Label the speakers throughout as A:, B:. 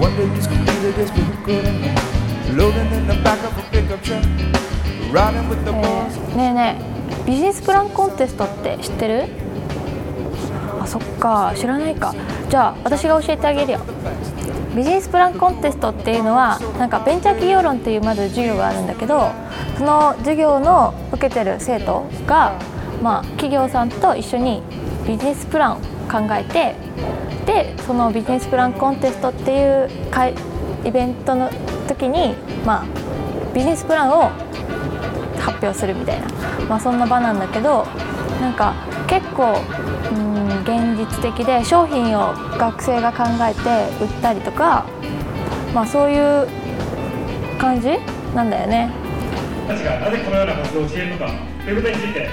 A: One day he's completed his vehicle and loading in the back of a pickup truck, riding with the boys.
B: ねえねえビジネスプランコンテストって知ってる？あそっか知らないか。じゃあ私が教えてあげるよ。ビジネスプランコンテストっていうのはなんかベンチャー企業論っていうまず授業があるんだけどその授業の受けてる生徒が、まあ、企業さんと一緒にビジネスプランを考えてでそのビジネスプランコンテストっていう会イベントの時に、まあ、ビジネスプランを発表するみたいな、まあ、そんな場なんだけどなんか結構うん現実的で商品を学生が考えて売ったりとか、まあ、そういう感じなんだよね。
C: なぜこのような活動をしているのかということについて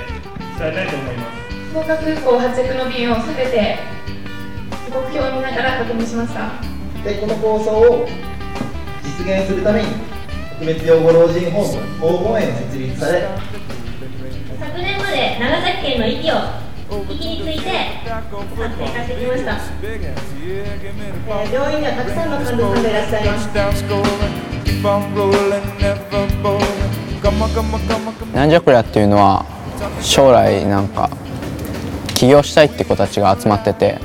C: 伝えたいと思います。
D: 福岡空港発着の便をすべて時刻表を見ながら確認しました。
E: でこの構想を実現するために特別養護老人ホーム黄金園が設立され
F: 昨年まで長崎県の息を息について活性化してきました。
D: えー病院にはたくさんの患者さんがいらっしゃいます。
G: んじゃこりゃっていうのは将来なんか起業したいって子たちが集まってて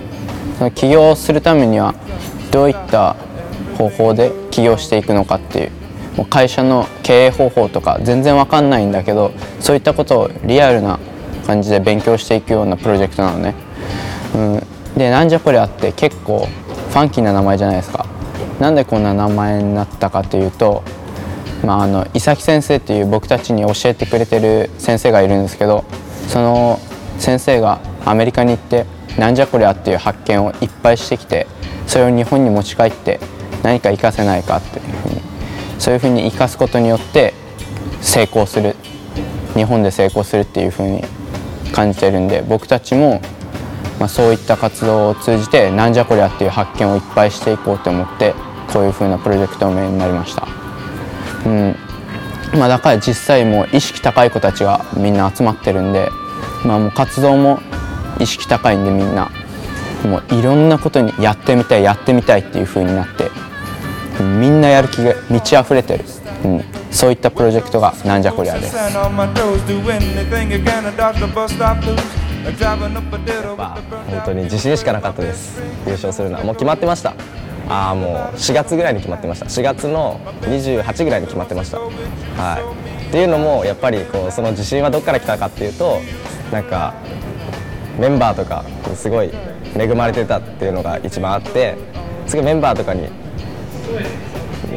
G: その起業するためにはどういった方法で起業していくのかっていうもう会社の経営方法とか全然わかんないんだけどそういったことをリアルな感じで勉強していくようなプロジェクトなのね。うん、でなんじゃこりゃって結構ファンキーな名前じゃないですか。なんでこんな名前になったかというとまあ、の伊崎先生っていう僕たちに教えてくれてる先生がいるんですけどその先生がアメリカに行ってなんじゃこりゃっていう発見をいっぱいしてきてそれを日本に持ち帰って何か活かせないかっていうふうにそういうふうに生かすことによって成功する日本で成功するっていうふうに感じてるんで僕たちも、まあ、そういった活動を通じてなんじゃこりゃっていう発見をいっぱいしていこうと思ってこういうふうなプロジェクト名になりました。うんまあ、だから実際もう意識高い子たちがみんな集まってるんで、まあ、もう活動も意識高いんでみんな。もういろんなことにやってみたいやってみたいっていう風になって。みんなやる気が満ち溢れてる、うん、そういったプロジェクトがなんじゃこりゃです。
H: まあ本当に自信しかなかったです。優勝するのはもう決まってました。ああもう4月ぐらいに決まってました。4月の28ぐらいに決まってました。はい。っていうのもやっぱりこうその自信はどこから来たかっていうとなんかメンバーとかすごい恵まれてたっていうのが一番あってすごいメンバーとかに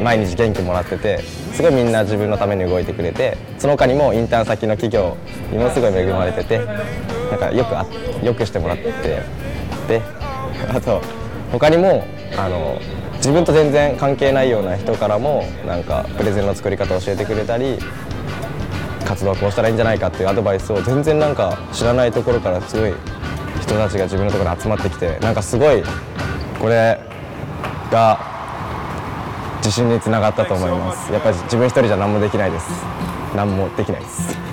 H: 毎日元気もらっててすごいみんな自分のために動いてくれてその他にもインターン先の企業にもすごい恵まれててなんかよくあよくしてもらってであと他にもあの自分と全然関係ないような人からもなんかプレゼンの作り方を教えてくれたり活動はこうしたらいいんじゃないかっていうアドバイスを全然なんか知らないところからすごい人たちが自分のところに集まってきてなんかすごいこれが自信につながったと思います。やっぱり自分一人じゃ何もできないです。何もできないです。